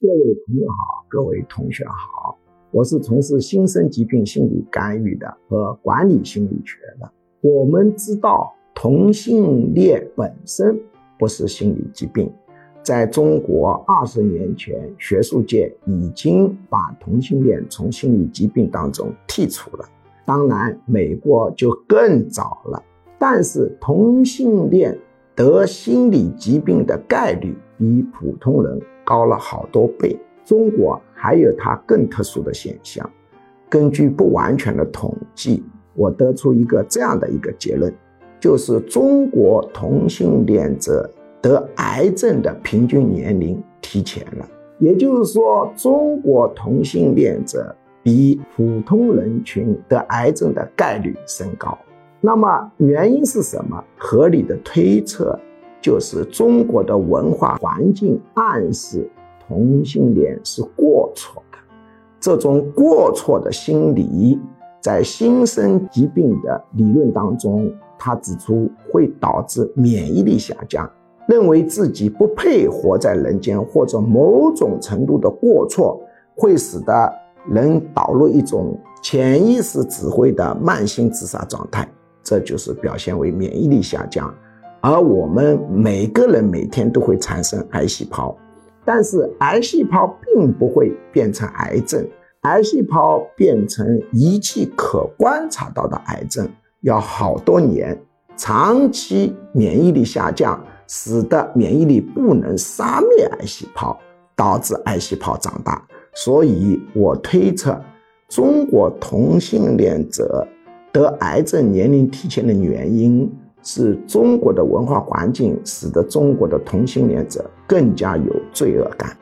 各位朋友好，各位同学好，我是从事新生疾病心理干预的和管理心理学的。我们知道同性恋本身不是心理疾病，在中国二十年前，学术界已经把同性恋从心理疾病当中剔除了。当然，美国就更早了，但是同性恋得心理疾病的概率比普通人。高了好多倍。中国还有它更特殊的现象，根据不完全的统计，我得出一个这样的一个结论，就是中国同性恋者得癌症的平均年龄提前了。也就是说，中国同性恋者比普通人群得癌症的概率升高。那么原因是什么？合理的推测。就是中国的文化环境暗示同性恋是过错的，这种过错的心理，在新生疾病的理论当中，他指出会导致免疫力下降，认为自己不配活在人间，或者某种程度的过错会使得人导入一种潜意识指挥的慢性自杀状态，这就是表现为免疫力下降。而我们每个人每天都会产生癌细胞，但是癌细胞并不会变成癌症，癌细胞变成仪器可观察到的癌症要好多年，长期免疫力下降，使得免疫力不能杀灭癌细胞，导致癌细胞长大。所以我推测，中国同性恋者得癌症年龄提前的原因。是中国的文化环境使得中国的同性恋者更加有罪恶感。